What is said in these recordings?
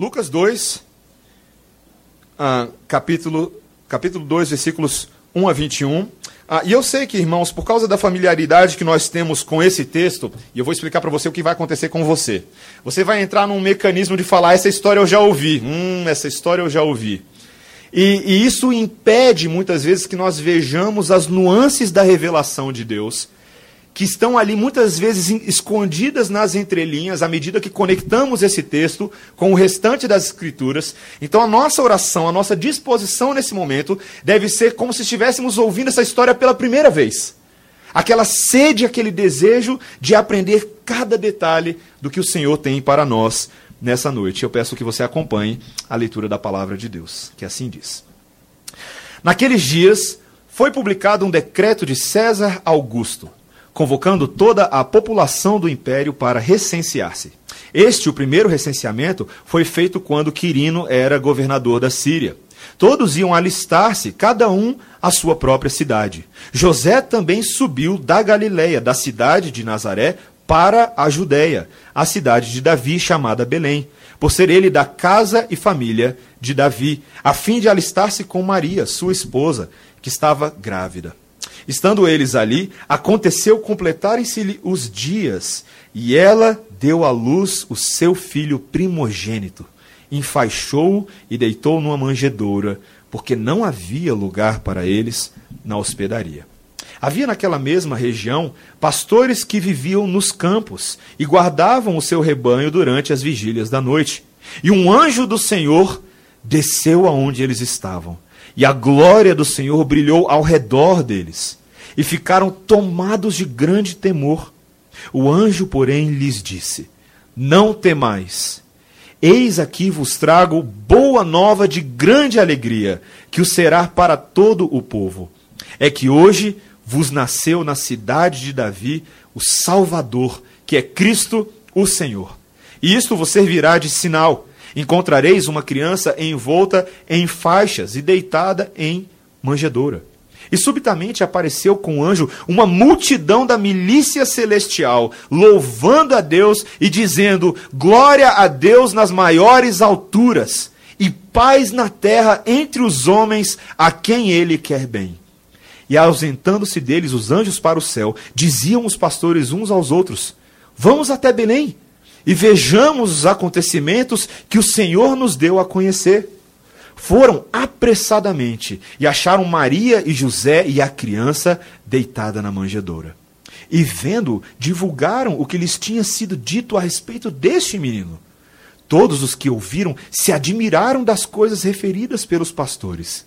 Lucas 2, ah, capítulo, capítulo 2, versículos 1 a 21. Ah, e eu sei que, irmãos, por causa da familiaridade que nós temos com esse texto, e eu vou explicar para você o que vai acontecer com você. Você vai entrar num mecanismo de falar: essa história eu já ouvi. Hum, essa história eu já ouvi. E, e isso impede muitas vezes que nós vejamos as nuances da revelação de Deus que estão ali muitas vezes escondidas nas entrelinhas, à medida que conectamos esse texto com o restante das Escrituras. Então, a nossa oração, a nossa disposição nesse momento deve ser como se estivéssemos ouvindo essa história pela primeira vez. Aquela sede, aquele desejo de aprender cada detalhe do que o Senhor tem para nós nessa noite. Eu peço que você acompanhe a leitura da palavra de Deus, que assim diz. Naqueles dias, foi publicado um decreto de César Augusto convocando toda a população do império para recensear-se. Este, o primeiro recenseamento, foi feito quando Quirino era governador da Síria. Todos iam alistar-se, cada um à sua própria cidade. José também subiu da Galiléia, da cidade de Nazaré, para a Judéia, a cidade de Davi, chamada Belém, por ser ele da casa e família de Davi, a fim de alistar-se com Maria, sua esposa, que estava grávida. Estando eles ali, aconteceu completarem-se os dias, e ela deu à luz o seu filho primogênito. Enfaixou-o e deitou numa manjedoura, porque não havia lugar para eles na hospedaria. Havia naquela mesma região pastores que viviam nos campos e guardavam o seu rebanho durante as vigílias da noite. E um anjo do Senhor desceu aonde eles estavam e a glória do Senhor brilhou ao redor deles, e ficaram tomados de grande temor. O anjo, porém, lhes disse: Não temais. Eis aqui vos trago boa nova de grande alegria, que o será para todo o povo. É que hoje vos nasceu na cidade de Davi o Salvador, que é Cristo o Senhor. E isto vos servirá de sinal Encontrareis uma criança envolta em faixas e deitada em manjedoura. E subitamente apareceu com o anjo uma multidão da milícia celestial, louvando a Deus e dizendo: Glória a Deus nas maiores alturas, e paz na terra entre os homens a quem ele quer bem. E ausentando-se deles os anjos para o céu, diziam os pastores uns aos outros: Vamos até Belém e vejamos os acontecimentos que o Senhor nos deu a conhecer. Foram apressadamente e acharam Maria e José e a criança deitada na manjedoura. E vendo, divulgaram o que lhes tinha sido dito a respeito deste menino. Todos os que ouviram se admiraram das coisas referidas pelos pastores.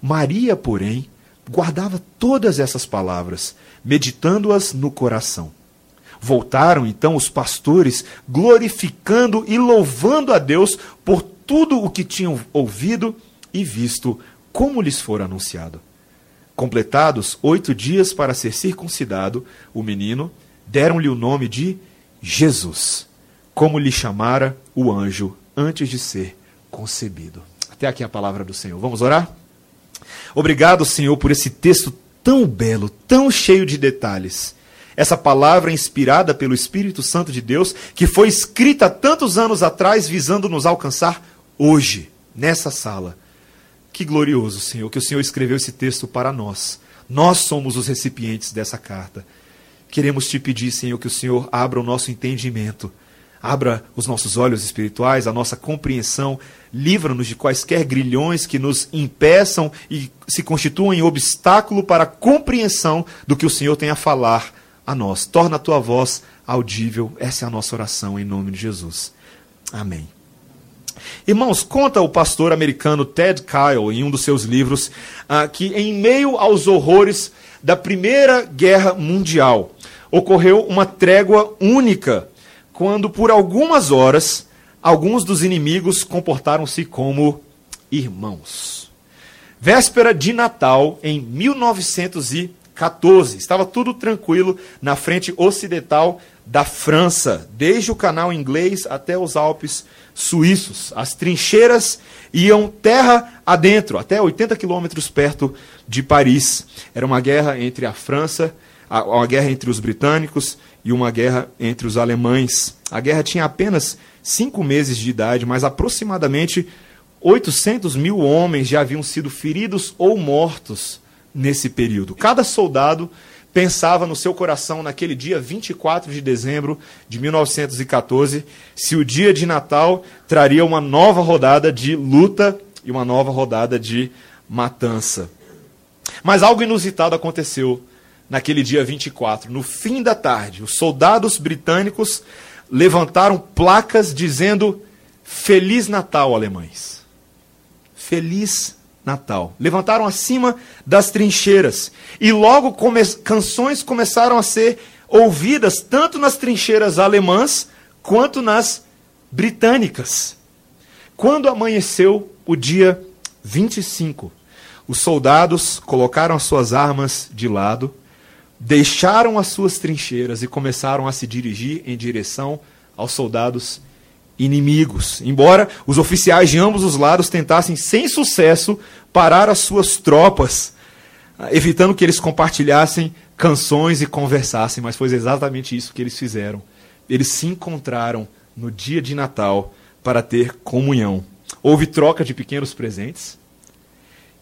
Maria, porém, guardava todas essas palavras, meditando-as no coração. Voltaram então os pastores, glorificando e louvando a Deus por tudo o que tinham ouvido e visto, como lhes fora anunciado. Completados oito dias para ser circuncidado, o menino, deram-lhe o nome de Jesus, como lhe chamara o anjo antes de ser concebido. Até aqui a palavra do Senhor. Vamos orar? Obrigado, Senhor, por esse texto tão belo, tão cheio de detalhes essa palavra inspirada pelo Espírito Santo de Deus, que foi escrita tantos anos atrás, visando nos alcançar hoje, nessa sala. Que glorioso, Senhor, que o Senhor escreveu esse texto para nós. Nós somos os recipientes dessa carta. Queremos te pedir, Senhor, que o Senhor abra o nosso entendimento, abra os nossos olhos espirituais, a nossa compreensão, livra-nos de quaisquer grilhões que nos impeçam e se constituam em obstáculo para a compreensão do que o Senhor tem a falar a nós. Torna a tua voz audível. Essa é a nossa oração em nome de Jesus. Amém. Irmãos, conta o pastor americano Ted Kyle em um dos seus livros uh, que, em meio aos horrores da Primeira Guerra Mundial, ocorreu uma trégua única quando, por algumas horas, alguns dos inimigos comportaram-se como irmãos. Véspera de Natal, em 1900 14. Estava tudo tranquilo na frente ocidental da França, desde o canal inglês até os Alpes suíços. As trincheiras iam terra adentro, até 80 quilômetros perto de Paris. Era uma guerra entre a França, uma guerra entre os britânicos e uma guerra entre os alemães. A guerra tinha apenas cinco meses de idade, mas aproximadamente 800 mil homens já haviam sido feridos ou mortos nesse período. Cada soldado pensava no seu coração naquele dia 24 de dezembro de 1914 se o dia de Natal traria uma nova rodada de luta e uma nova rodada de matança. Mas algo inusitado aconteceu naquele dia 24. No fim da tarde, os soldados britânicos levantaram placas dizendo Feliz Natal, alemães. Feliz Natal. Levantaram acima das trincheiras. E logo come canções começaram a ser ouvidas tanto nas trincheiras alemãs quanto nas britânicas. Quando amanheceu o dia 25, os soldados colocaram as suas armas de lado deixaram as suas trincheiras e começaram a se dirigir em direção aos soldados inimigos. Embora os oficiais de ambos os lados tentassem, sem sucesso, parar as suas tropas, evitando que eles compartilhassem canções e conversassem, mas foi exatamente isso que eles fizeram. Eles se encontraram no dia de Natal para ter comunhão. Houve troca de pequenos presentes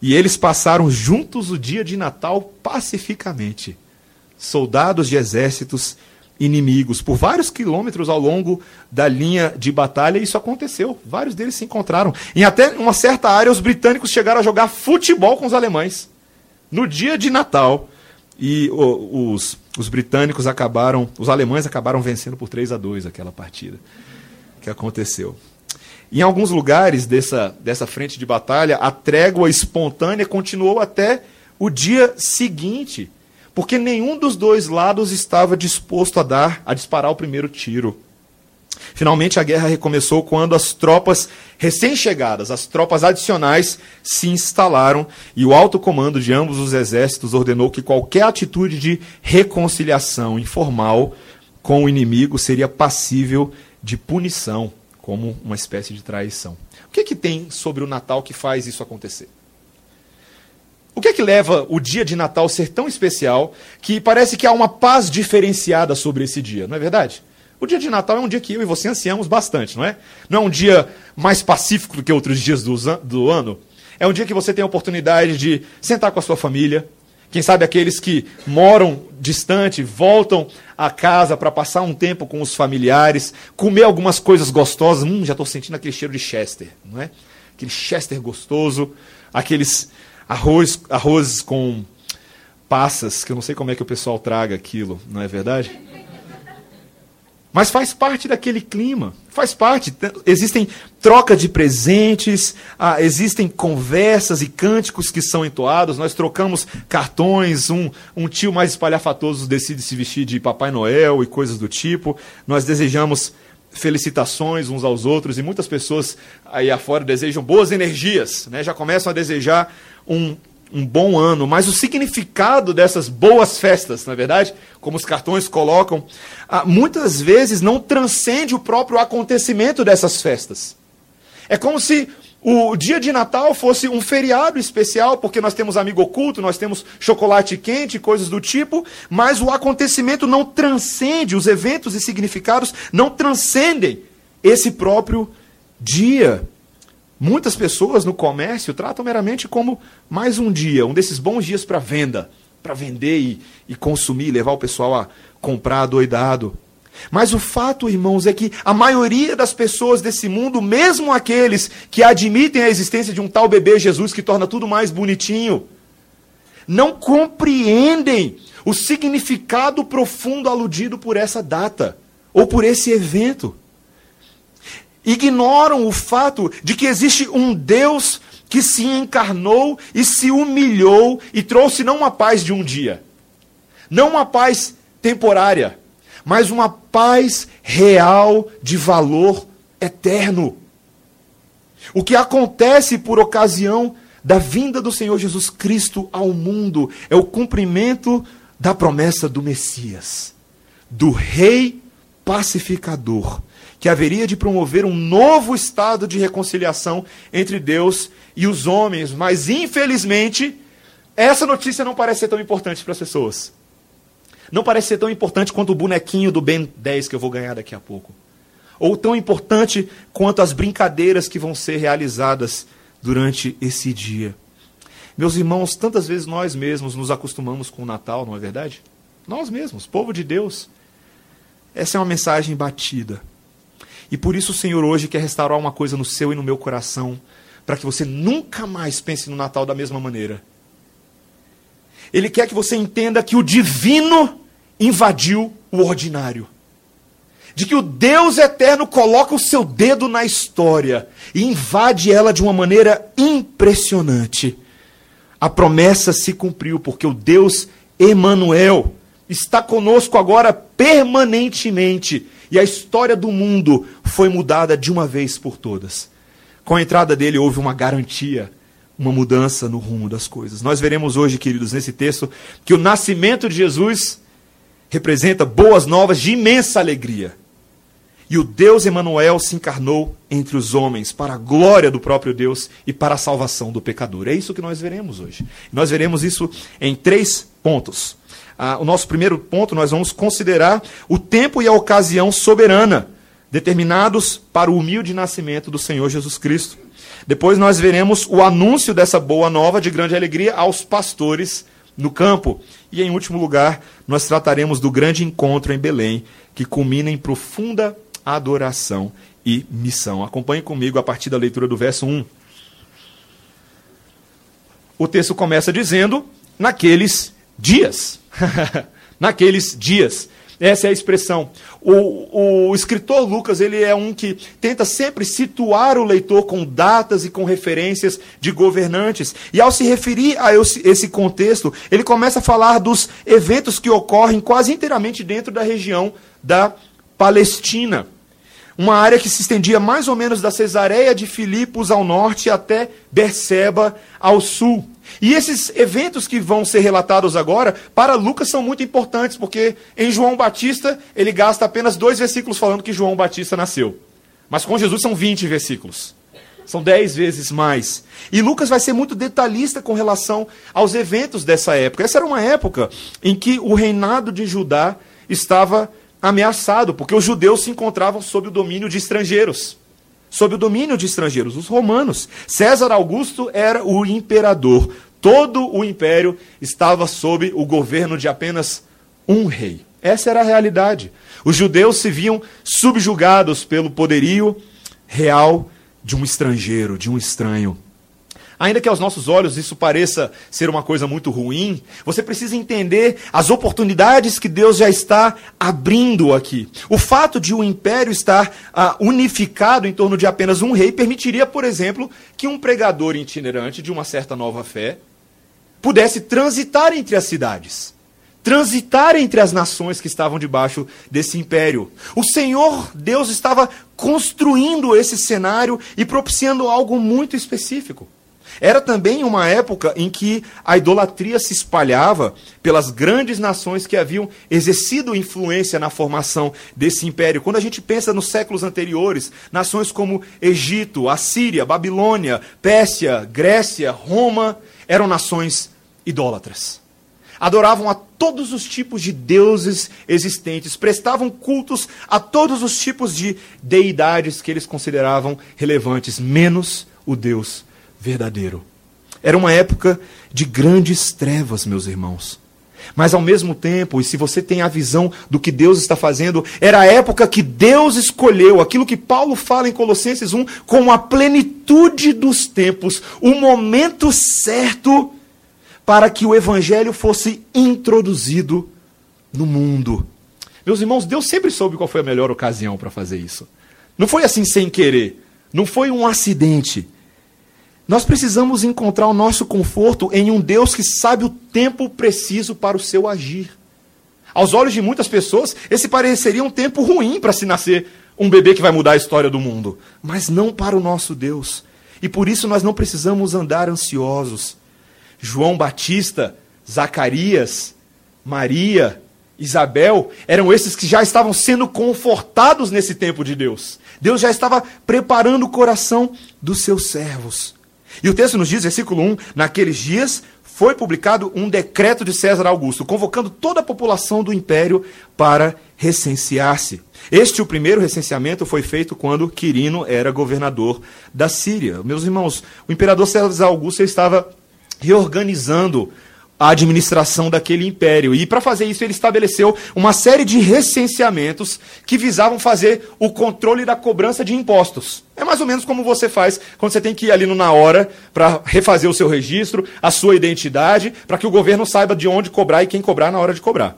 e eles passaram juntos o dia de Natal pacificamente soldados de exércitos inimigos por vários quilômetros ao longo da linha de batalha. E isso aconteceu. Vários deles se encontraram. Em até uma certa área, os britânicos chegaram a jogar futebol com os alemães no dia de Natal. E os, os britânicos acabaram, os alemães acabaram vencendo por 3 a 2 aquela partida que aconteceu. Em alguns lugares dessa, dessa frente de batalha, a trégua espontânea continuou até o dia seguinte porque nenhum dos dois lados estava disposto a dar, a disparar o primeiro tiro. Finalmente a guerra recomeçou quando as tropas recém-chegadas, as tropas adicionais, se instalaram e o alto comando de ambos os exércitos ordenou que qualquer atitude de reconciliação informal com o inimigo seria passível de punição, como uma espécie de traição. O que, é que tem sobre o Natal que faz isso acontecer? O que é que leva o dia de Natal ser tão especial que parece que há uma paz diferenciada sobre esse dia, não é verdade? O dia de Natal é um dia que eu e você ansiamos bastante, não é? Não é um dia mais pacífico do que outros dias do, do ano. É um dia que você tem a oportunidade de sentar com a sua família. Quem sabe aqueles que moram distante, voltam a casa para passar um tempo com os familiares, comer algumas coisas gostosas. Hum, já estou sentindo aquele cheiro de Chester, não é? Aquele Chester gostoso, aqueles arroz, arroz com passas, que eu não sei como é que o pessoal traga aquilo, não é verdade? Mas faz parte daquele clima, faz parte. Existem troca de presentes, ah, existem conversas e cânticos que são entoados. Nós trocamos cartões, um, um tio mais espalhafatoso decide se vestir de Papai Noel e coisas do tipo. Nós desejamos felicitações uns aos outros e muitas pessoas aí afora desejam boas energias, né? já começam a desejar um, um bom ano, mas o significado dessas boas festas, na é verdade, como os cartões colocam, ah, muitas vezes não transcende o próprio acontecimento dessas festas. É como se o dia de Natal fosse um feriado especial, porque nós temos amigo oculto, nós temos chocolate quente, coisas do tipo, mas o acontecimento não transcende, os eventos e significados não transcendem esse próprio dia. Muitas pessoas no comércio tratam meramente como mais um dia, um desses bons dias para venda, para vender e, e consumir, levar o pessoal a comprar doidado. Mas o fato, irmãos, é que a maioria das pessoas desse mundo, mesmo aqueles que admitem a existência de um tal bebê Jesus que torna tudo mais bonitinho, não compreendem o significado profundo aludido por essa data ou por esse evento. Ignoram o fato de que existe um Deus que se encarnou e se humilhou e trouxe não uma paz de um dia, não uma paz temporária, mas uma paz real de valor eterno. O que acontece por ocasião da vinda do Senhor Jesus Cristo ao mundo é o cumprimento da promessa do Messias, do Rei pacificador que haveria de promover um novo estado de reconciliação entre Deus e os homens, mas infelizmente, essa notícia não parece ser tão importante para as pessoas. Não parece ser tão importante quanto o bonequinho do Ben 10 que eu vou ganhar daqui a pouco. Ou tão importante quanto as brincadeiras que vão ser realizadas durante esse dia. Meus irmãos, tantas vezes nós mesmos nos acostumamos com o Natal, não é verdade? Nós mesmos, povo de Deus. Essa é uma mensagem batida. E por isso o Senhor hoje quer restaurar uma coisa no seu e no meu coração, para que você nunca mais pense no Natal da mesma maneira. Ele quer que você entenda que o divino invadiu o ordinário. De que o Deus eterno coloca o seu dedo na história e invade ela de uma maneira impressionante. A promessa se cumpriu, porque o Deus Emanuel está conosco agora permanentemente, e a história do mundo foi mudada de uma vez por todas. Com a entrada dele houve uma garantia uma mudança no rumo das coisas. Nós veremos hoje, queridos, nesse texto, que o nascimento de Jesus representa boas novas de imensa alegria. E o Deus Emanuel se encarnou entre os homens para a glória do próprio Deus e para a salvação do pecador. É isso que nós veremos hoje. Nós veremos isso em três pontos. Ah, o nosso primeiro ponto, nós vamos considerar o tempo e a ocasião soberana determinados para o humilde nascimento do Senhor Jesus Cristo. Depois nós veremos o anúncio dessa boa nova de grande alegria aos pastores no campo. E em último lugar, nós trataremos do grande encontro em Belém, que culmina em profunda adoração e missão. Acompanhe comigo a partir da leitura do verso 1. O texto começa dizendo: naqueles dias. naqueles dias. Essa é a expressão. O, o, escritor Lucas ele é um que tenta sempre situar o leitor com datas e com referências de governantes. E ao se referir a esse contexto, ele começa a falar dos eventos que ocorrem quase inteiramente dentro da região da Palestina. Uma área que se estendia mais ou menos da Cesareia de Filipos ao norte até Berseba ao sul. E esses eventos que vão ser relatados agora, para Lucas, são muito importantes, porque em João Batista, ele gasta apenas dois versículos falando que João Batista nasceu. Mas com Jesus são 20 versículos. São dez vezes mais. E Lucas vai ser muito detalhista com relação aos eventos dessa época. Essa era uma época em que o reinado de Judá estava ameaçado, porque os judeus se encontravam sob o domínio de estrangeiros sob o domínio de estrangeiros, os romanos. César Augusto era o imperador. Todo o império estava sob o governo de apenas um rei. Essa era a realidade. Os judeus se viam subjugados pelo poderio real de um estrangeiro, de um estranho. Ainda que aos nossos olhos isso pareça ser uma coisa muito ruim, você precisa entender as oportunidades que Deus já está abrindo aqui. O fato de o império estar ah, unificado em torno de apenas um rei permitiria, por exemplo, que um pregador itinerante de uma certa nova fé pudesse transitar entre as cidades transitar entre as nações que estavam debaixo desse império. O Senhor Deus estava construindo esse cenário e propiciando algo muito específico. Era também uma época em que a idolatria se espalhava pelas grandes nações que haviam exercido influência na formação desse império. Quando a gente pensa nos séculos anteriores, nações como Egito, Assíria, Babilônia, Pérsia, Grécia, Roma, eram nações idólatras. Adoravam a todos os tipos de deuses existentes, prestavam cultos a todos os tipos de deidades que eles consideravam relevantes, menos o Deus verdadeiro. Era uma época de grandes trevas, meus irmãos. Mas ao mesmo tempo, e se você tem a visão do que Deus está fazendo, era a época que Deus escolheu, aquilo que Paulo fala em Colossenses 1, com a plenitude dos tempos, o momento certo para que o evangelho fosse introduzido no mundo. Meus irmãos, Deus sempre soube qual foi a melhor ocasião para fazer isso. Não foi assim sem querer, não foi um acidente. Nós precisamos encontrar o nosso conforto em um Deus que sabe o tempo preciso para o seu agir. Aos olhos de muitas pessoas, esse pareceria um tempo ruim para se nascer um bebê que vai mudar a história do mundo, mas não para o nosso Deus. E por isso nós não precisamos andar ansiosos. João Batista, Zacarias, Maria, Isabel, eram esses que já estavam sendo confortados nesse tempo de Deus. Deus já estava preparando o coração dos seus servos. E o texto nos diz, versículo 1: Naqueles dias foi publicado um decreto de César Augusto, convocando toda a população do império para recensear-se. Este, o primeiro recenseamento, foi feito quando Quirino era governador da Síria. Meus irmãos, o imperador César Augusto estava reorganizando a administração daquele império. E para fazer isso, ele estabeleceu uma série de recenseamentos que visavam fazer o controle da cobrança de impostos. É mais ou menos como você faz quando você tem que ir ali no na hora para refazer o seu registro, a sua identidade, para que o governo saiba de onde cobrar e quem cobrar na hora de cobrar.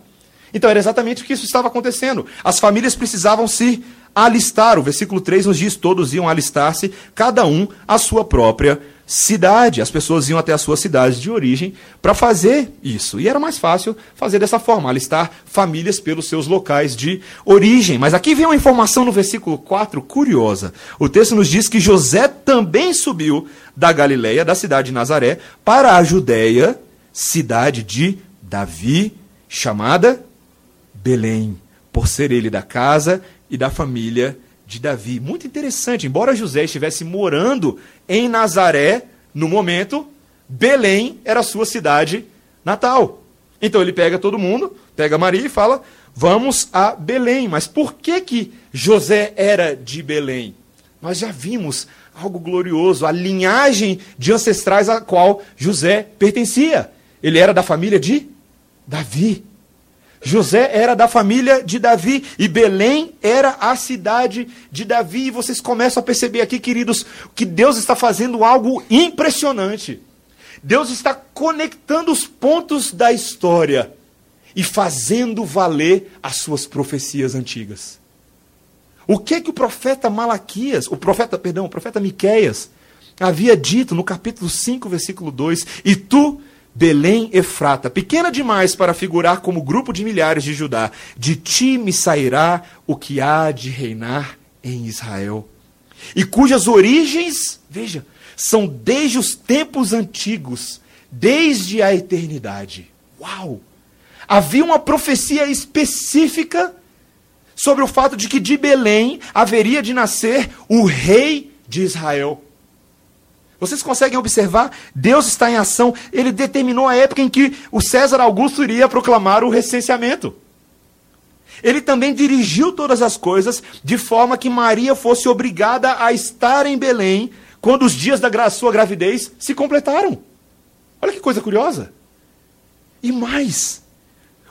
Então era exatamente o que isso estava acontecendo. As famílias precisavam se alistar. O versículo 3 nos diz: todos iam alistar-se, cada um à sua própria cidade. As pessoas iam até as suas cidades de origem para fazer isso. E era mais fácil fazer dessa forma, alistar famílias pelos seus locais de origem. Mas aqui vem uma informação no versículo 4 curiosa. O texto nos diz que José também subiu da Galileia, da cidade de Nazaré, para a Judéia, cidade de Davi, chamada Belém, por ser ele da casa e da família de Davi. Muito interessante, embora José estivesse morando em Nazaré no momento, Belém era sua cidade natal. Então ele pega todo mundo, pega Maria e fala: "Vamos a Belém". Mas por que que José era de Belém? Nós já vimos algo glorioso, a linhagem de ancestrais a qual José pertencia. Ele era da família de Davi. José era da família de Davi e Belém era a cidade de Davi. E vocês começam a perceber aqui, queridos, que Deus está fazendo algo impressionante. Deus está conectando os pontos da história e fazendo valer as suas profecias antigas. O que que o profeta Malaquias, o profeta, perdão, o profeta Miqueias havia dito no capítulo 5, versículo 2: "E tu Belém Efrata, pequena demais para figurar como grupo de milhares de Judá, de ti me sairá o que há de reinar em Israel. E cujas origens, veja, são desde os tempos antigos, desde a eternidade. Uau! Havia uma profecia específica sobre o fato de que de Belém haveria de nascer o rei de Israel. Vocês conseguem observar? Deus está em ação. Ele determinou a época em que o César Augusto iria proclamar o recenseamento. Ele também dirigiu todas as coisas de forma que Maria fosse obrigada a estar em Belém quando os dias da sua gravidez se completaram. Olha que coisa curiosa. E mais,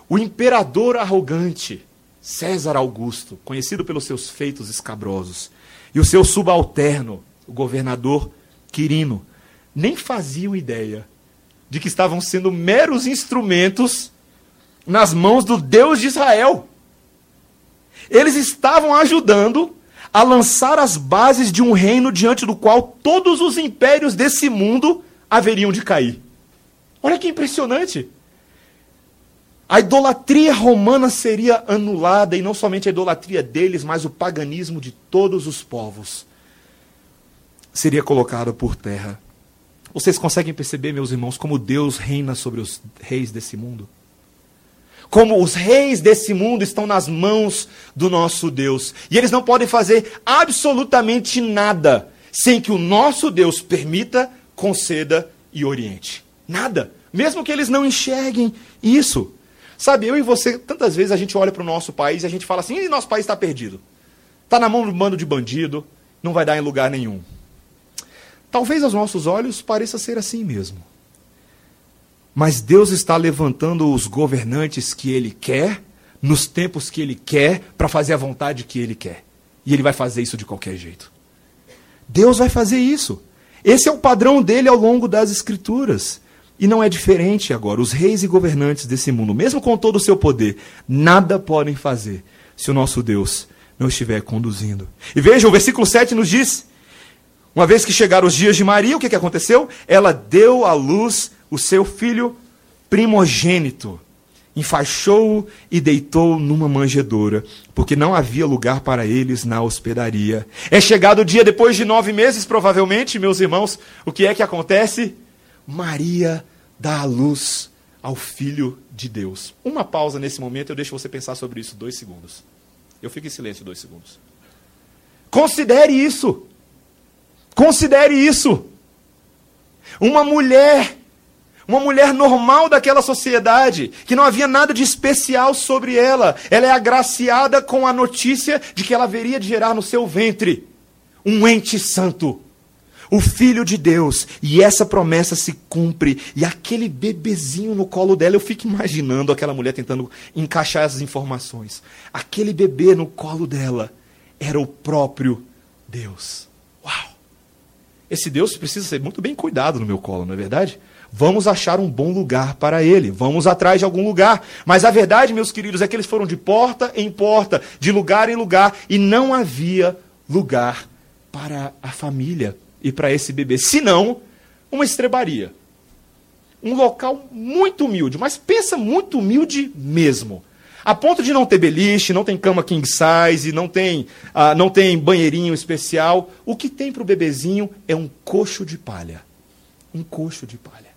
o imperador arrogante, César Augusto, conhecido pelos seus feitos escabrosos, e o seu subalterno, o governador Quirino, nem faziam ideia de que estavam sendo meros instrumentos nas mãos do Deus de Israel. Eles estavam ajudando a lançar as bases de um reino diante do qual todos os impérios desse mundo haveriam de cair. Olha que impressionante! A idolatria romana seria anulada, e não somente a idolatria deles, mas o paganismo de todos os povos seria colocado por terra. Vocês conseguem perceber, meus irmãos, como Deus reina sobre os reis desse mundo? Como os reis desse mundo estão nas mãos do nosso Deus. E eles não podem fazer absolutamente nada sem que o nosso Deus permita, conceda e oriente. Nada. Mesmo que eles não enxerguem isso. Sabe, eu e você, tantas vezes a gente olha para o nosso país e a gente fala assim: e nosso país está perdido. Está na mão do bando de bandido, não vai dar em lugar nenhum. Talvez aos nossos olhos pareça ser assim mesmo. Mas Deus está levantando os governantes que Ele quer, nos tempos que Ele quer, para fazer a vontade que Ele quer. E Ele vai fazer isso de qualquer jeito. Deus vai fazer isso. Esse é o padrão dele ao longo das Escrituras. E não é diferente agora. Os reis e governantes desse mundo, mesmo com todo o seu poder, nada podem fazer se o nosso Deus não estiver conduzindo. E veja, o versículo 7 nos diz uma vez que chegaram os dias de Maria, o que, que aconteceu? Ela deu à luz o seu filho primogênito, enfaixou-o e deitou numa manjedoura, porque não havia lugar para eles na hospedaria. É chegado o dia, depois de nove meses, provavelmente, meus irmãos, o que é que acontece? Maria dá à luz ao Filho de Deus. Uma pausa nesse momento, eu deixo você pensar sobre isso dois segundos. Eu fico em silêncio dois segundos. Considere isso. Considere isso. Uma mulher, Uma mulher normal daquela sociedade, que não havia nada de especial sobre ela. Ela é agraciada com a notícia de que ela haveria de gerar no seu ventre um ente santo, o Filho de Deus. E essa promessa se cumpre. E aquele bebezinho no colo dela, eu fico imaginando aquela mulher tentando encaixar essas informações. Aquele bebê no colo dela era o próprio Deus. Esse Deus precisa ser muito bem cuidado no meu colo, não é verdade? Vamos achar um bom lugar para ele. Vamos atrás de algum lugar. Mas a verdade, meus queridos, é que eles foram de porta em porta, de lugar em lugar, e não havia lugar para a família e para esse bebê. Senão, uma estrebaria. Um local muito humilde, mas pensa muito humilde mesmo. A ponto de não ter beliche, não tem cama king size, não tem, uh, não tem banheirinho especial. O que tem para o bebezinho é um coxo de palha. Um coxo de palha.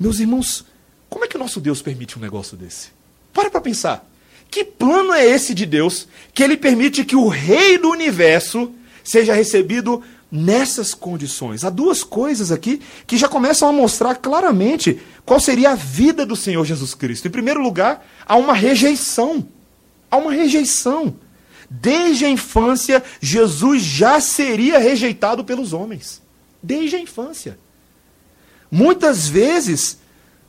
Meus irmãos, como é que o nosso Deus permite um negócio desse? Para para pensar. Que plano é esse de Deus que ele permite que o rei do universo seja recebido nessas condições? Há duas coisas aqui que já começam a mostrar claramente qual seria a vida do Senhor Jesus Cristo. Em primeiro lugar, há uma rejeição. Há uma rejeição. Desde a infância, Jesus já seria rejeitado pelos homens. Desde a infância. Muitas vezes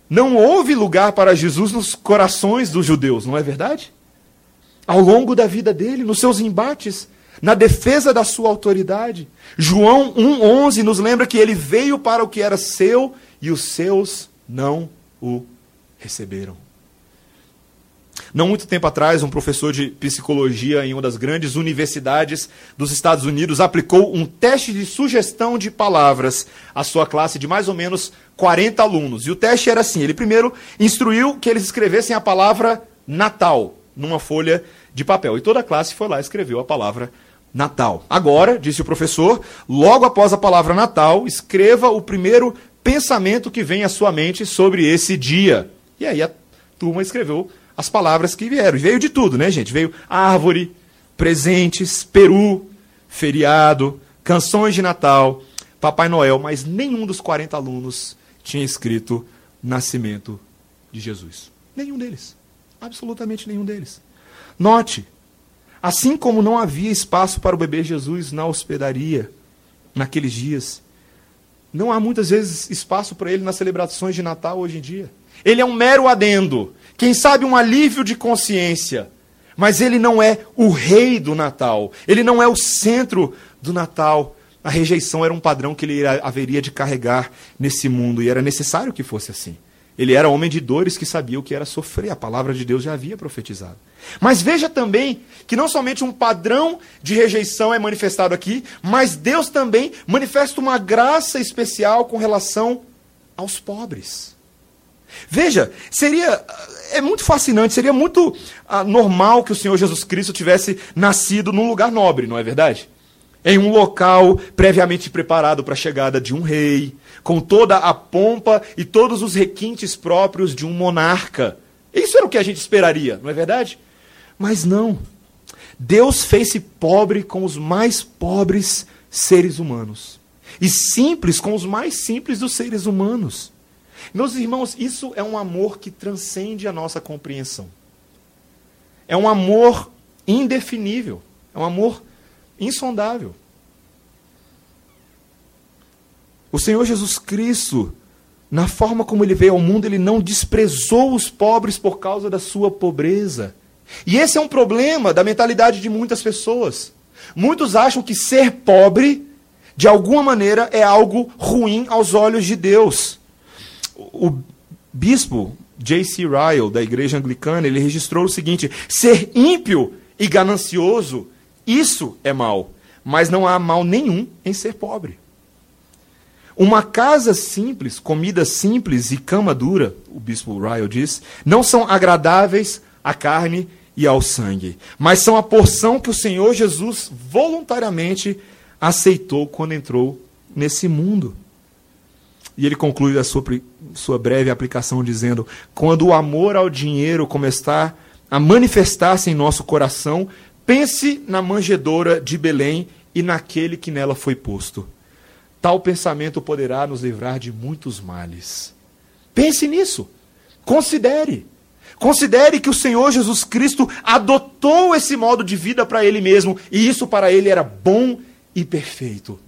não houve lugar para Jesus nos corações dos judeus, não é verdade? Ao longo da vida dele, nos seus embates, na defesa da sua autoridade. João 1,11 nos lembra que ele veio para o que era seu e os seus não o receberam. Não muito tempo atrás, um professor de psicologia em uma das grandes universidades dos Estados Unidos aplicou um teste de sugestão de palavras à sua classe de mais ou menos 40 alunos. E o teste era assim: ele primeiro instruiu que eles escrevessem a palavra Natal numa folha de papel. E toda a classe foi lá e escreveu a palavra Natal. Agora, disse o professor, logo após a palavra Natal, escreva o primeiro pensamento que vem à sua mente sobre esse dia. E aí a turma escreveu as palavras que vieram. Veio de tudo, né, gente? Veio árvore, presentes, peru, feriado, canções de Natal, Papai Noel, mas nenhum dos 40 alunos tinha escrito nascimento de Jesus. Nenhum deles. Absolutamente nenhum deles. Note, assim como não havia espaço para o bebê Jesus na hospedaria naqueles dias, não há muitas vezes espaço para ele nas celebrações de Natal hoje em dia. Ele é um mero adendo quem sabe um alívio de consciência. Mas ele não é o rei do Natal. Ele não é o centro do Natal. A rejeição era um padrão que ele haveria de carregar nesse mundo e era necessário que fosse assim. Ele era homem de dores que sabia o que era sofrer. A palavra de Deus já havia profetizado. Mas veja também que não somente um padrão de rejeição é manifestado aqui, mas Deus também manifesta uma graça especial com relação aos pobres. Veja, seria é muito fascinante, seria muito ah, normal que o Senhor Jesus Cristo tivesse nascido num lugar nobre, não é verdade? Em um local previamente preparado para a chegada de um rei, com toda a pompa e todos os requintes próprios de um monarca. Isso era o que a gente esperaria, não é verdade? Mas não. Deus fez-se pobre com os mais pobres seres humanos. E simples com os mais simples dos seres humanos. Meus irmãos, isso é um amor que transcende a nossa compreensão. É um amor indefinível. É um amor insondável. O Senhor Jesus Cristo, na forma como ele veio ao mundo, ele não desprezou os pobres por causa da sua pobreza. E esse é um problema da mentalidade de muitas pessoas. Muitos acham que ser pobre, de alguma maneira, é algo ruim aos olhos de Deus o bispo J.C. Ryle, da igreja anglicana, ele registrou o seguinte: ser ímpio e ganancioso, isso é mal, mas não há mal nenhum em ser pobre. Uma casa simples, comida simples e cama dura, o bispo Ryle diz, não são agradáveis à carne e ao sangue, mas são a porção que o Senhor Jesus voluntariamente aceitou quando entrou nesse mundo. E ele conclui a sua, sua breve aplicação dizendo: quando o amor ao dinheiro começar a manifestar-se em nosso coração, pense na manjedoura de Belém e naquele que nela foi posto. Tal pensamento poderá nos livrar de muitos males. Pense nisso. Considere. Considere que o Senhor Jesus Cristo adotou esse modo de vida para ele mesmo e isso para ele era bom e perfeito.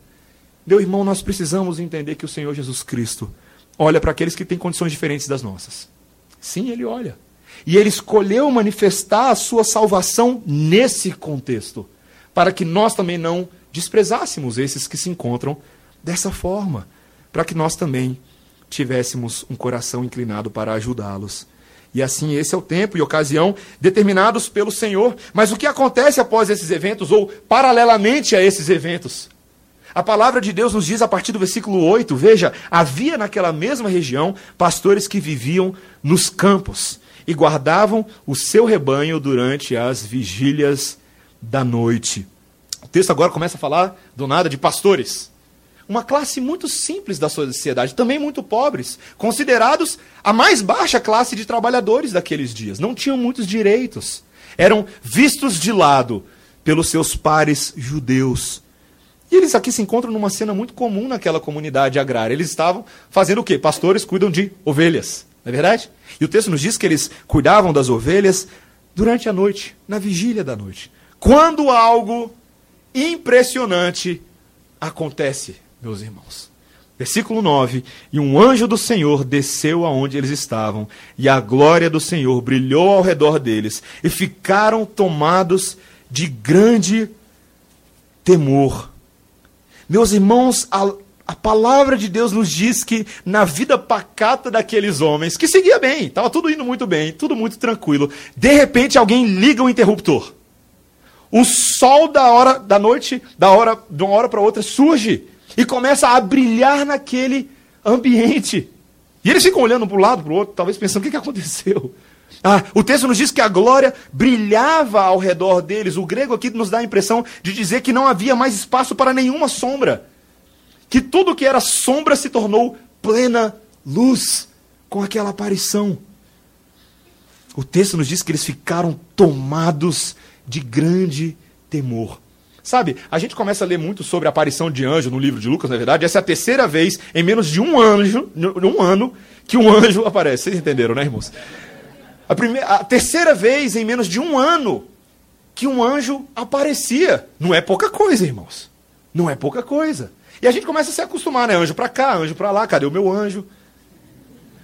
Meu irmão, nós precisamos entender que o Senhor Jesus Cristo olha para aqueles que têm condições diferentes das nossas. Sim, ele olha. E ele escolheu manifestar a sua salvação nesse contexto, para que nós também não desprezássemos esses que se encontram dessa forma, para que nós também tivéssemos um coração inclinado para ajudá-los. E assim, esse é o tempo e ocasião determinados pelo Senhor. Mas o que acontece após esses eventos, ou paralelamente a esses eventos? A palavra de Deus nos diz a partir do versículo 8: veja, havia naquela mesma região pastores que viviam nos campos e guardavam o seu rebanho durante as vigílias da noite. O texto agora começa a falar do nada de pastores. Uma classe muito simples da sociedade, também muito pobres, considerados a mais baixa classe de trabalhadores daqueles dias. Não tinham muitos direitos. Eram vistos de lado pelos seus pares judeus. E eles aqui se encontram numa cena muito comum naquela comunidade agrária. Eles estavam fazendo o quê? Pastores cuidam de ovelhas, não é verdade? E o texto nos diz que eles cuidavam das ovelhas durante a noite, na vigília da noite. Quando algo impressionante acontece meus irmãos. Versículo 9: E um anjo do Senhor desceu aonde eles estavam, e a glória do Senhor brilhou ao redor deles, e ficaram tomados de grande temor. Meus irmãos, a, a palavra de Deus nos diz que na vida pacata daqueles homens, que seguia bem, estava tudo indo muito bem, tudo muito tranquilo, de repente alguém liga o interruptor. O sol da hora da noite, da hora de uma hora para outra surge e começa a brilhar naquele ambiente. E eles ficam olhando para um lado, para o outro, talvez pensando: o que, que aconteceu? Ah, o texto nos diz que a glória brilhava ao redor deles. O grego aqui nos dá a impressão de dizer que não havia mais espaço para nenhuma sombra. Que tudo que era sombra se tornou plena luz com aquela aparição. O texto nos diz que eles ficaram tomados de grande temor. Sabe, a gente começa a ler muito sobre a aparição de anjo no livro de Lucas, na verdade. Essa é a terceira vez em menos de um anjo, um ano, que um anjo aparece. Vocês entenderam, né, irmãos? A, primeira, a terceira vez em menos de um ano que um anjo aparecia. Não é pouca coisa, irmãos. Não é pouca coisa. E a gente começa a se acostumar, né? Anjo para cá, anjo para lá, cadê o meu anjo?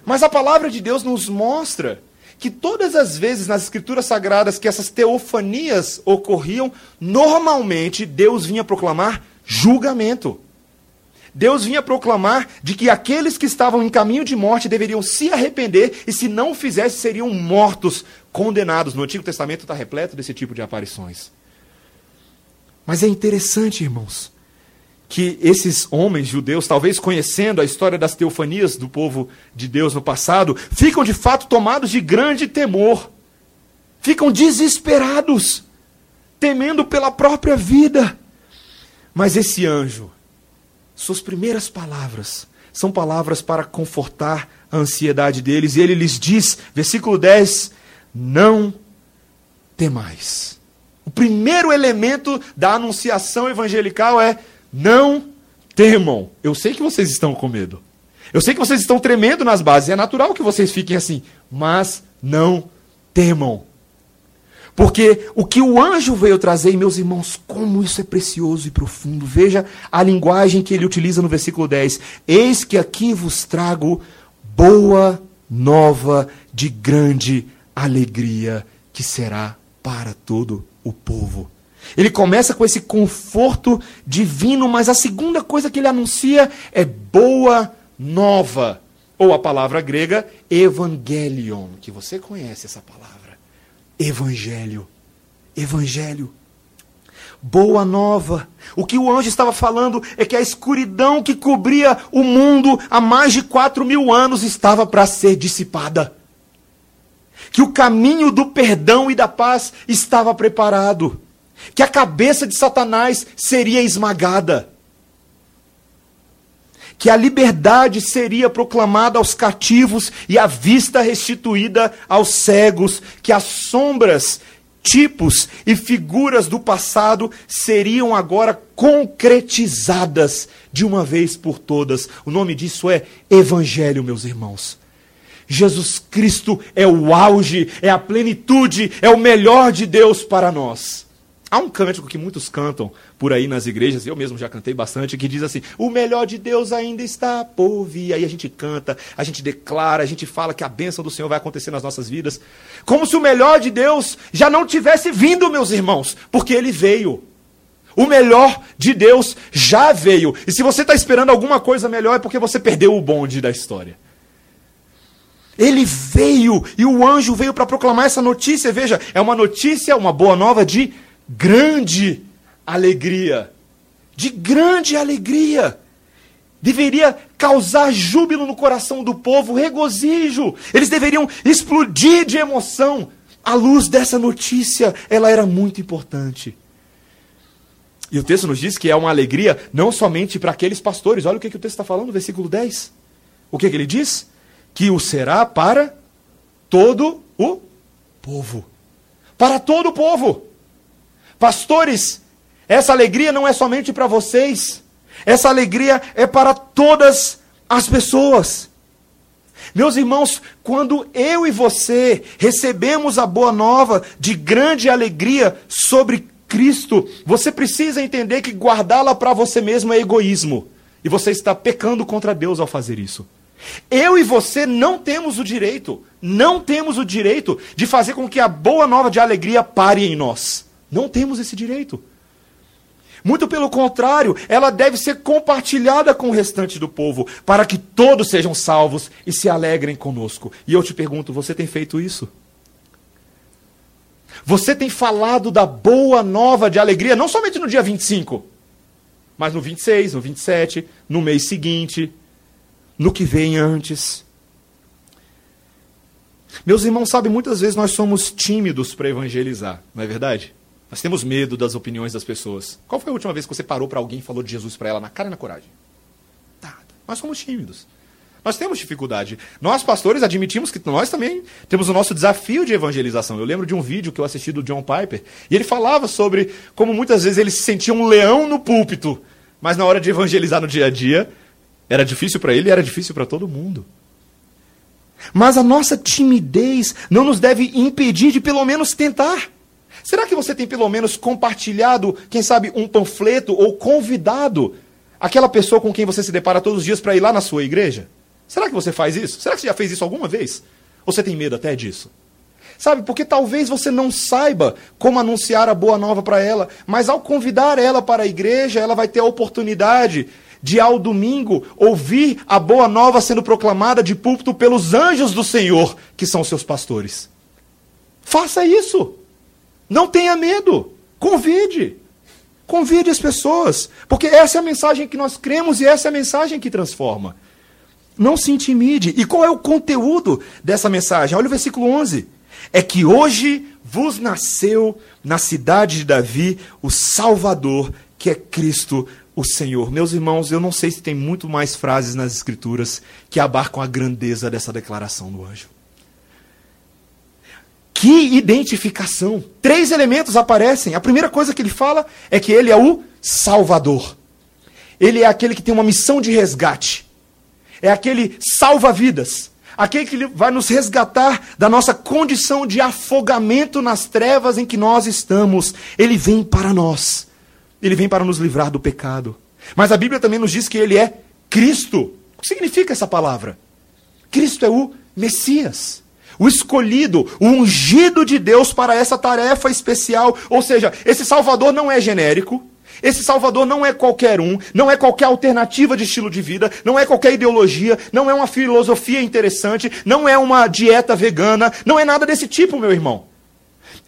Mas a palavra de Deus nos mostra que todas as vezes nas escrituras sagradas que essas teofanias ocorriam, normalmente Deus vinha proclamar julgamento. Deus vinha proclamar de que aqueles que estavam em caminho de morte deveriam se arrepender e, se não fizessem, seriam mortos, condenados. No Antigo Testamento está repleto desse tipo de aparições. Mas é interessante, irmãos, que esses homens judeus, talvez conhecendo a história das teofanias do povo de Deus no passado, ficam de fato tomados de grande temor. Ficam desesperados, temendo pela própria vida. Mas esse anjo, suas primeiras palavras, são palavras para confortar a ansiedade deles, e ele lhes diz, versículo 10: Não temais. O primeiro elemento da anunciação evangelical é não temam. Eu sei que vocês estão com medo. Eu sei que vocês estão tremendo nas bases. É natural que vocês fiquem assim. Mas não temam. Porque o que o anjo veio trazer, meus irmãos, como isso é precioso e profundo. Veja a linguagem que ele utiliza no versículo 10. Eis que aqui vos trago boa nova de grande alegria, que será para todo o povo. Ele começa com esse conforto divino, mas a segunda coisa que ele anuncia é boa nova. Ou a palavra grega evangelion, que você conhece essa palavra. Evangelho. Evangelho. Boa nova. O que o anjo estava falando é que a escuridão que cobria o mundo há mais de quatro mil anos estava para ser dissipada. Que o caminho do perdão e da paz estava preparado que a cabeça de Satanás seria esmagada, que a liberdade seria proclamada aos cativos e a vista restituída aos cegos, que as sombras, tipos e figuras do passado seriam agora concretizadas de uma vez por todas. O nome disso é Evangelho, meus irmãos. Jesus Cristo é o auge, é a plenitude, é o melhor de Deus para nós. Há um cântico que muitos cantam por aí nas igrejas, eu mesmo já cantei bastante, que diz assim: O melhor de Deus ainda está por vir. Aí a gente canta, a gente declara, a gente fala que a bênção do Senhor vai acontecer nas nossas vidas. Como se o melhor de Deus já não tivesse vindo, meus irmãos, porque ele veio. O melhor de Deus já veio. E se você está esperando alguma coisa melhor, é porque você perdeu o bonde da história. Ele veio e o anjo veio para proclamar essa notícia. Veja, é uma notícia, uma boa nova de grande alegria. De grande alegria. Deveria causar júbilo no coração do povo, regozijo. Eles deveriam explodir de emoção. A luz dessa notícia, ela era muito importante. E o texto nos diz que é uma alegria não somente para aqueles pastores. Olha o que, que o texto está falando versículo 10. O que, que ele diz? Que o será para todo o povo. Para todo o povo. Pastores, essa alegria não é somente para vocês, essa alegria é para todas as pessoas. Meus irmãos, quando eu e você recebemos a boa nova de grande alegria sobre Cristo, você precisa entender que guardá-la para você mesmo é egoísmo. E você está pecando contra Deus ao fazer isso. Eu e você não temos o direito, não temos o direito de fazer com que a boa nova de alegria pare em nós. Não temos esse direito. Muito pelo contrário, ela deve ser compartilhada com o restante do povo, para que todos sejam salvos e se alegrem conosco. E eu te pergunto: você tem feito isso? Você tem falado da boa nova de alegria, não somente no dia 25, mas no 26, no 27, no mês seguinte, no que vem antes. Meus irmãos, sabe, muitas vezes nós somos tímidos para evangelizar, não é verdade? Nós temos medo das opiniões das pessoas. Qual foi a última vez que você parou para alguém e falou de Jesus para ela na cara e na coragem? Nada. Nós somos tímidos. Nós temos dificuldade. Nós, pastores, admitimos que nós também temos o nosso desafio de evangelização. Eu lembro de um vídeo que eu assisti do John Piper, e ele falava sobre como muitas vezes ele se sentia um leão no púlpito, mas na hora de evangelizar no dia a dia, era difícil para ele e era difícil para todo mundo. Mas a nossa timidez não nos deve impedir de pelo menos tentar. Será que você tem pelo menos compartilhado, quem sabe, um panfleto ou convidado aquela pessoa com quem você se depara todos os dias para ir lá na sua igreja? Será que você faz isso? Será que você já fez isso alguma vez? Ou você tem medo até disso? Sabe, porque talvez você não saiba como anunciar a boa nova para ela, mas ao convidar ela para a igreja, ela vai ter a oportunidade de ao domingo ouvir a boa nova sendo proclamada de púlpito pelos anjos do Senhor, que são seus pastores. Faça isso. Não tenha medo. Convide. Convide as pessoas. Porque essa é a mensagem que nós cremos e essa é a mensagem que transforma. Não se intimide. E qual é o conteúdo dessa mensagem? Olha o versículo 11. É que hoje vos nasceu na cidade de Davi o Salvador, que é Cristo o Senhor. Meus irmãos, eu não sei se tem muito mais frases nas Escrituras que abarcam a grandeza dessa declaração do anjo. Que identificação! Três elementos aparecem. A primeira coisa que ele fala é que ele é o Salvador. Ele é aquele que tem uma missão de resgate. É aquele salva-vidas. Aquele que vai nos resgatar da nossa condição de afogamento nas trevas em que nós estamos. Ele vem para nós. Ele vem para nos livrar do pecado. Mas a Bíblia também nos diz que ele é Cristo. O que significa essa palavra? Cristo é o Messias o escolhido, o ungido de Deus para essa tarefa especial. Ou seja, esse Salvador não é genérico. Esse Salvador não é qualquer um, não é qualquer alternativa de estilo de vida, não é qualquer ideologia, não é uma filosofia interessante, não é uma dieta vegana, não é nada desse tipo, meu irmão.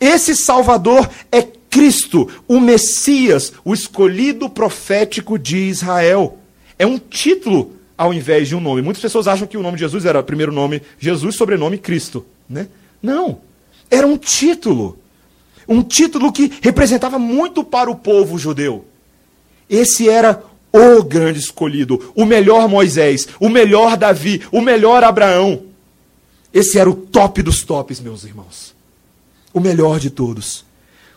Esse Salvador é Cristo, o Messias, o escolhido profético de Israel. É um título ao invés de um nome. Muitas pessoas acham que o nome de Jesus era primeiro nome Jesus, sobrenome Cristo. Né? Não. Era um título. Um título que representava muito para o povo judeu. Esse era o grande escolhido, o melhor Moisés, o melhor Davi, o melhor Abraão. Esse era o top dos tops, meus irmãos. O melhor de todos.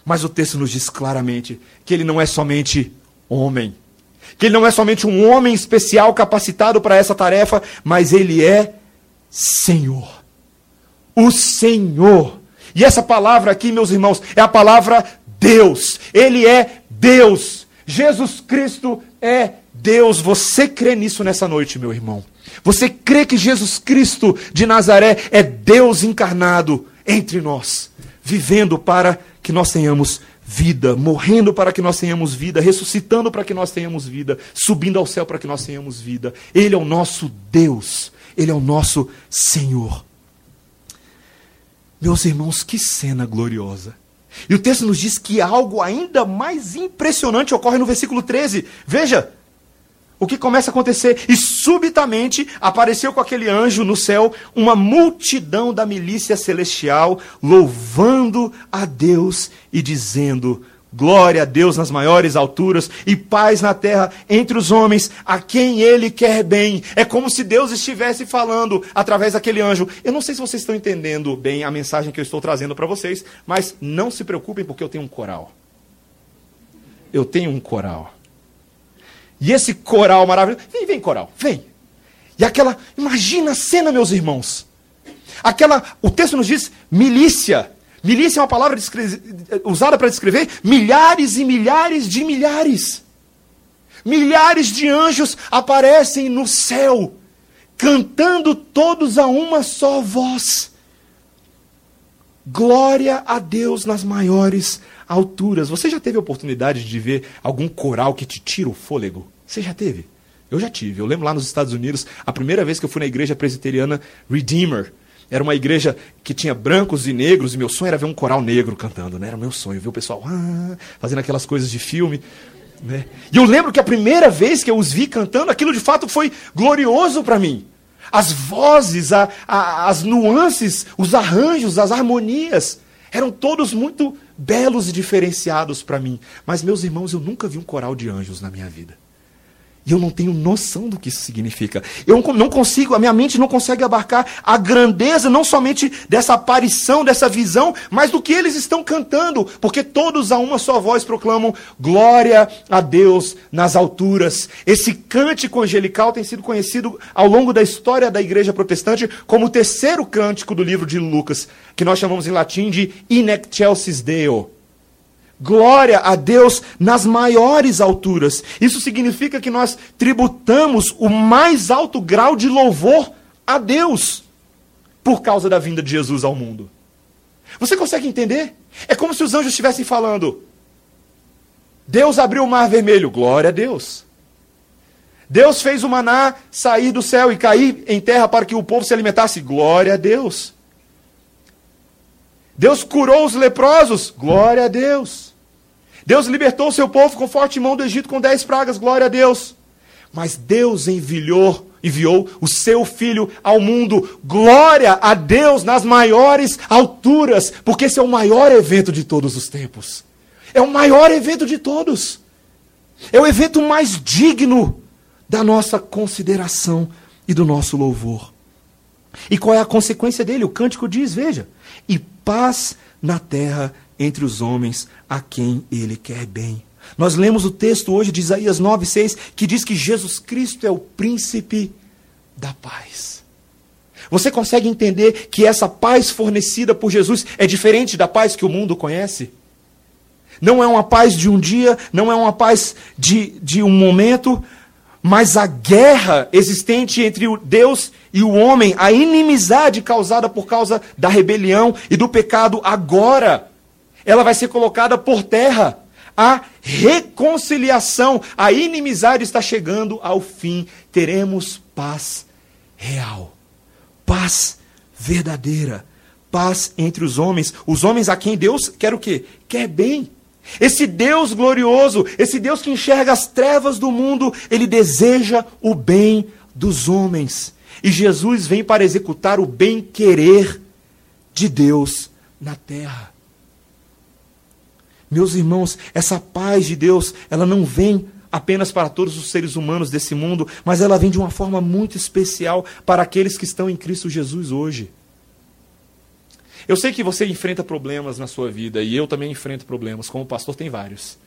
Mas o texto nos diz claramente que ele não é somente homem que ele não é somente um homem especial capacitado para essa tarefa, mas ele é Senhor. O Senhor. E essa palavra aqui, meus irmãos, é a palavra Deus. Ele é Deus. Jesus Cristo é Deus. Você crê nisso nessa noite, meu irmão? Você crê que Jesus Cristo de Nazaré é Deus encarnado entre nós, vivendo para que nós tenhamos vida, morrendo para que nós tenhamos vida, ressuscitando para que nós tenhamos vida, subindo ao céu para que nós tenhamos vida. Ele é o nosso Deus, ele é o nosso Senhor. Meus irmãos, que cena gloriosa. E o texto nos diz que algo ainda mais impressionante ocorre no versículo 13. Veja, o que começa a acontecer? E subitamente apareceu com aquele anjo no céu uma multidão da milícia celestial, louvando a Deus e dizendo: Glória a Deus nas maiores alturas e paz na terra entre os homens, a quem Ele quer bem. É como se Deus estivesse falando através daquele anjo. Eu não sei se vocês estão entendendo bem a mensagem que eu estou trazendo para vocês, mas não se preocupem porque eu tenho um coral. Eu tenho um coral. E esse coral maravilhoso. Vem, vem, coral, vem. E aquela. Imagina a cena, meus irmãos. Aquela. O texto nos diz milícia. Milícia é uma palavra usada para descrever milhares e milhares de milhares. Milhares de anjos aparecem no céu, cantando todos a uma só voz. Glória a Deus nas maiores alturas. Você já teve oportunidade de ver algum coral que te tira o fôlego? Você já teve? Eu já tive. Eu lembro lá nos Estados Unidos, a primeira vez que eu fui na igreja presbiteriana Redeemer. Era uma igreja que tinha brancos e negros, e meu sonho era ver um coral negro cantando, né? Era o meu sonho, ver o pessoal ah, fazendo aquelas coisas de filme. Né? E eu lembro que a primeira vez que eu os vi cantando, aquilo de fato foi glorioso para mim. As vozes, a, a, as nuances, os arranjos, as harmonias, eram todos muito belos e diferenciados para mim. Mas, meus irmãos, eu nunca vi um coral de anjos na minha vida. E eu não tenho noção do que isso significa. Eu não consigo, a minha mente não consegue abarcar a grandeza não somente dessa aparição, dessa visão, mas do que eles estão cantando, porque todos a uma só voz proclamam glória a Deus nas alturas. Esse cântico angelical tem sido conhecido ao longo da história da igreja protestante como o terceiro cântico do livro de Lucas, que nós chamamos em latim de In excelsis Deo Glória a Deus nas maiores alturas. Isso significa que nós tributamos o mais alto grau de louvor a Deus por causa da vinda de Jesus ao mundo. Você consegue entender? É como se os anjos estivessem falando: Deus abriu o mar vermelho, glória a Deus. Deus fez o maná sair do céu e cair em terra para que o povo se alimentasse, glória a Deus. Deus curou os leprosos, glória a Deus. Deus libertou o seu povo com forte mão do Egito com dez pragas, glória a Deus. Mas Deus enviou, enviou o seu filho ao mundo. Glória a Deus nas maiores alturas, porque esse é o maior evento de todos os tempos. É o maior evento de todos. É o evento mais digno da nossa consideração e do nosso louvor. E qual é a consequência dele? O cântico diz, veja, e paz na terra entre os homens a quem ele quer bem. Nós lemos o texto hoje de Isaías 9,6 que diz que Jesus Cristo é o príncipe da paz. Você consegue entender que essa paz fornecida por Jesus é diferente da paz que o mundo conhece? Não é uma paz de um dia, não é uma paz de, de um momento, mas a guerra existente entre o Deus e o homem, a inimizade causada por causa da rebelião e do pecado, agora ela vai ser colocada por terra. A reconciliação, a inimizade está chegando ao fim. Teremos paz real, paz verdadeira, paz entre os homens, os homens a quem Deus quer o quê? Quer bem. Esse Deus glorioso, esse Deus que enxerga as trevas do mundo, ele deseja o bem dos homens. E Jesus vem para executar o bem-querer de Deus na terra. Meus irmãos, essa paz de Deus, ela não vem apenas para todos os seres humanos desse mundo, mas ela vem de uma forma muito especial para aqueles que estão em Cristo Jesus hoje. Eu sei que você enfrenta problemas na sua vida e eu também enfrento problemas, como pastor tem vários.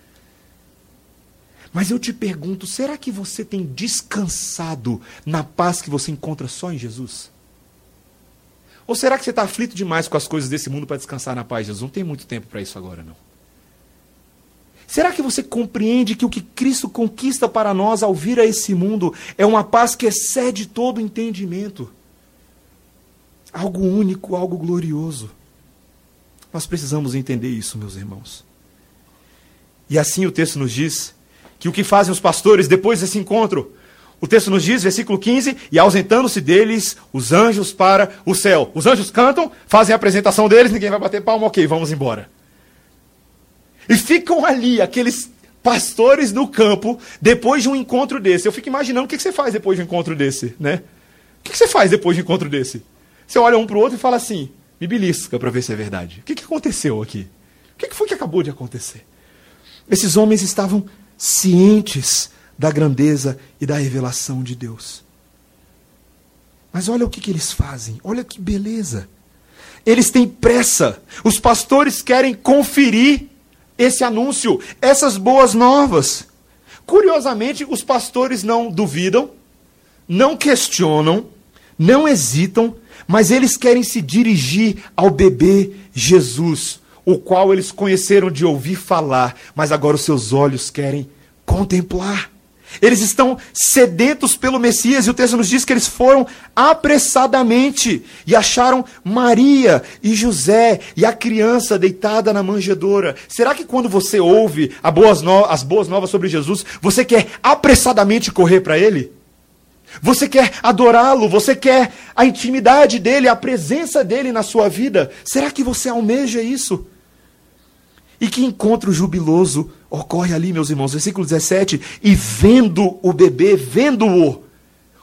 Mas eu te pergunto, será que você tem descansado na paz que você encontra só em Jesus? Ou será que você está aflito demais com as coisas desse mundo para descansar na paz de Jesus? Não tem muito tempo para isso agora, não. Será que você compreende que o que Cristo conquista para nós ao vir a esse mundo é uma paz que excede todo entendimento? Algo único, algo glorioso. Nós precisamos entender isso, meus irmãos. E assim o texto nos diz que o que fazem os pastores depois desse encontro o texto nos diz, versículo 15: E ausentando-se deles os anjos para o céu. Os anjos cantam, fazem a apresentação deles, ninguém vai bater palma, ok, vamos embora. E ficam ali aqueles pastores no campo depois de um encontro desse. Eu fico imaginando o que você faz depois de um encontro desse, né? O que você faz depois de um encontro desse? Você olha um para o outro e fala assim: me belisca para ver se é verdade. O que aconteceu aqui? O que foi que acabou de acontecer? Esses homens estavam cientes da grandeza e da revelação de Deus. Mas olha o que, que eles fazem, olha que beleza. Eles têm pressa, os pastores querem conferir esse anúncio, essas boas novas. Curiosamente, os pastores não duvidam, não questionam, não hesitam, mas eles querem se dirigir ao bebê Jesus, o qual eles conheceram de ouvir falar, mas agora os seus olhos querem contemplar. Eles estão sedentos pelo Messias e o texto nos diz que eles foram apressadamente e acharam Maria e José e a criança deitada na manjedoura. Será que quando você ouve boas no... as boas novas sobre Jesus, você quer apressadamente correr para ele? Você quer adorá-lo? Você quer a intimidade dele, a presença dele na sua vida? Será que você almeja isso? E que encontro jubiloso ocorre ali, meus irmãos. Versículo 17: E vendo o bebê, vendo-o,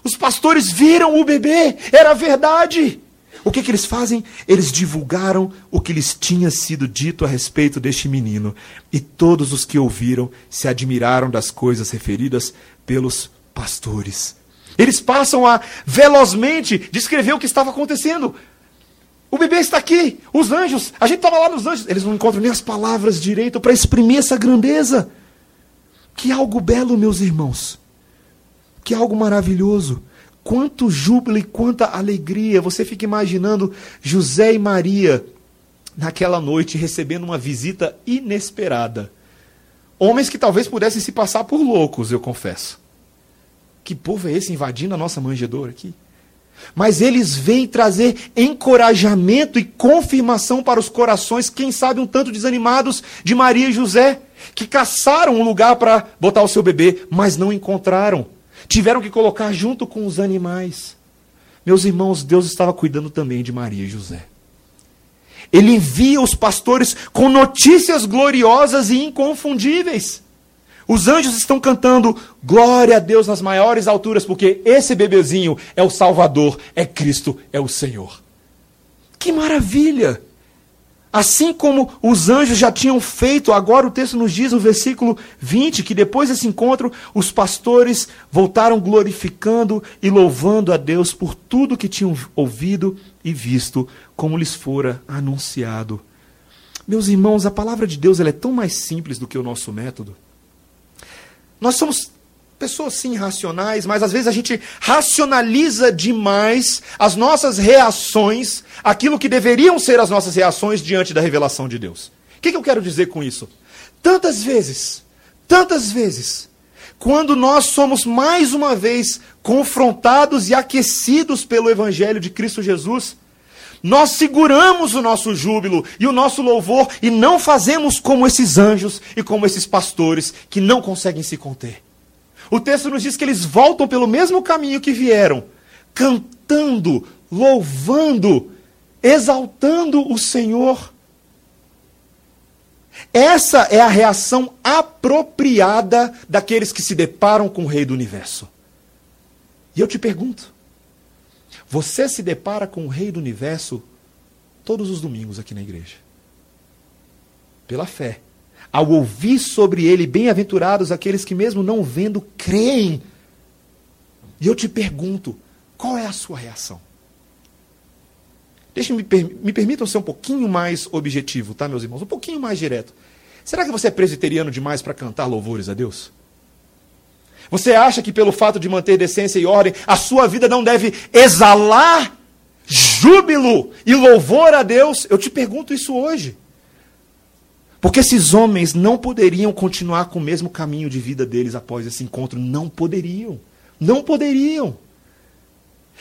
os pastores viram o bebê, era verdade. O que, que eles fazem? Eles divulgaram o que lhes tinha sido dito a respeito deste menino. E todos os que ouviram se admiraram das coisas referidas pelos pastores. Eles passam a velozmente descrever o que estava acontecendo. O bebê está aqui, os anjos, a gente estava lá nos anjos, eles não encontram nem as palavras direito para exprimir essa grandeza. Que algo belo, meus irmãos. Que algo maravilhoso. Quanto júbilo e quanta alegria. Você fica imaginando José e Maria naquela noite recebendo uma visita inesperada. Homens que talvez pudessem se passar por loucos, eu confesso. Que povo é esse invadindo a nossa manjedoura aqui? Mas eles vêm trazer encorajamento e confirmação para os corações, quem sabe um tanto desanimados, de Maria e José, que caçaram um lugar para botar o seu bebê, mas não encontraram. Tiveram que colocar junto com os animais. Meus irmãos, Deus estava cuidando também de Maria e José. Ele envia os pastores com notícias gloriosas e inconfundíveis. Os anjos estão cantando glória a Deus nas maiores alturas, porque esse bebezinho é o Salvador, é Cristo, é o Senhor. Que maravilha! Assim como os anjos já tinham feito, agora o texto nos diz no versículo 20 que depois desse encontro, os pastores voltaram glorificando e louvando a Deus por tudo que tinham ouvido e visto, como lhes fora anunciado. Meus irmãos, a palavra de Deus é tão mais simples do que o nosso método. Nós somos pessoas sim racionais, mas às vezes a gente racionaliza demais as nossas reações, aquilo que deveriam ser as nossas reações diante da revelação de Deus. O que, que eu quero dizer com isso? Tantas vezes, tantas vezes, quando nós somos mais uma vez confrontados e aquecidos pelo Evangelho de Cristo Jesus, nós seguramos o nosso júbilo e o nosso louvor e não fazemos como esses anjos e como esses pastores que não conseguem se conter. O texto nos diz que eles voltam pelo mesmo caminho que vieram, cantando, louvando, exaltando o Senhor. Essa é a reação apropriada daqueles que se deparam com o Rei do Universo. E eu te pergunto: você se depara com o Rei do Universo todos os domingos aqui na igreja. Pela fé. Ao ouvir sobre ele, bem-aventurados aqueles que, mesmo não vendo, creem. E eu te pergunto: qual é a sua reação? Deixe-me me permitam ser um pouquinho mais objetivo, tá, meus irmãos? Um pouquinho mais direto. Será que você é presbiteriano demais para cantar louvores a Deus? Você acha que pelo fato de manter decência e ordem, a sua vida não deve exalar júbilo e louvor a Deus, eu te pergunto isso hoje. Porque esses homens não poderiam continuar com o mesmo caminho de vida deles após esse encontro. Não poderiam. Não poderiam.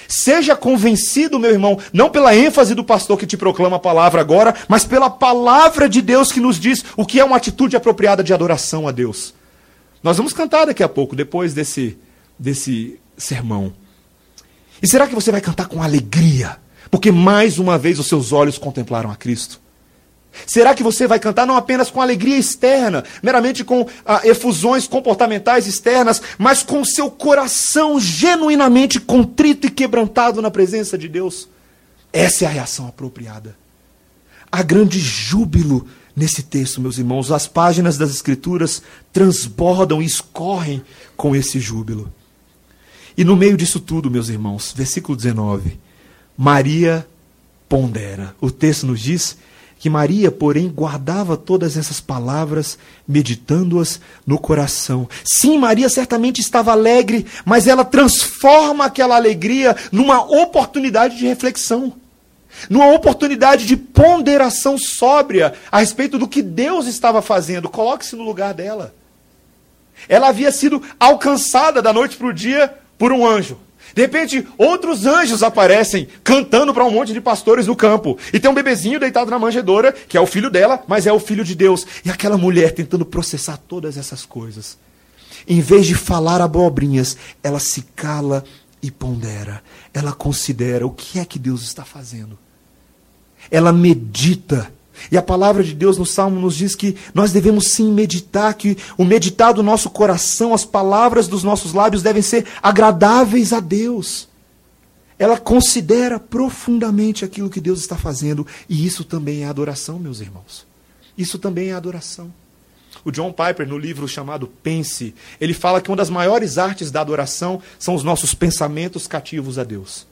Seja convencido, meu irmão, não pela ênfase do pastor que te proclama a palavra agora, mas pela palavra de Deus que nos diz o que é uma atitude apropriada de adoração a Deus. Nós vamos cantar daqui a pouco, depois desse, desse sermão. E será que você vai cantar com alegria? Porque mais uma vez os seus olhos contemplaram a Cristo. Será que você vai cantar não apenas com alegria externa, meramente com ah, efusões comportamentais externas, mas com seu coração genuinamente contrito e quebrantado na presença de Deus? Essa é a reação apropriada. Há grande júbilo nesse texto, meus irmãos. As páginas das Escrituras transbordam e escorrem com esse júbilo. E no meio disso tudo, meus irmãos, versículo 19: Maria pondera. O texto nos diz que Maria, porém, guardava todas essas palavras, meditando-as no coração. Sim, Maria certamente estava alegre, mas ela transforma aquela alegria numa oportunidade de reflexão, numa oportunidade de ponderação sóbria a respeito do que Deus estava fazendo. Coloque-se no lugar dela. Ela havia sido alcançada da noite para o dia por um anjo. De repente, outros anjos aparecem cantando para um monte de pastores no campo. E tem um bebezinho deitado na manjedoura, que é o filho dela, mas é o filho de Deus. E aquela mulher tentando processar todas essas coisas. Em vez de falar abobrinhas, ela se cala e pondera. Ela considera o que é que Deus está fazendo. Ela medita e a palavra de Deus no Salmo nos diz que nós devemos sim meditar, que o meditar do nosso coração, as palavras dos nossos lábios devem ser agradáveis a Deus. Ela considera profundamente aquilo que Deus está fazendo, e isso também é adoração, meus irmãos. Isso também é adoração. O John Piper, no livro chamado Pense, ele fala que uma das maiores artes da adoração são os nossos pensamentos cativos a Deus.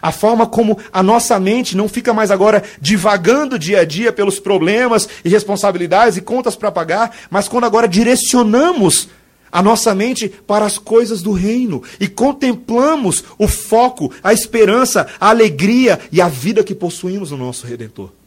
A forma como a nossa mente não fica mais agora divagando dia a dia pelos problemas e responsabilidades e contas para pagar, mas quando agora direcionamos a nossa mente para as coisas do reino e contemplamos o foco, a esperança, a alegria e a vida que possuímos no nosso Redentor.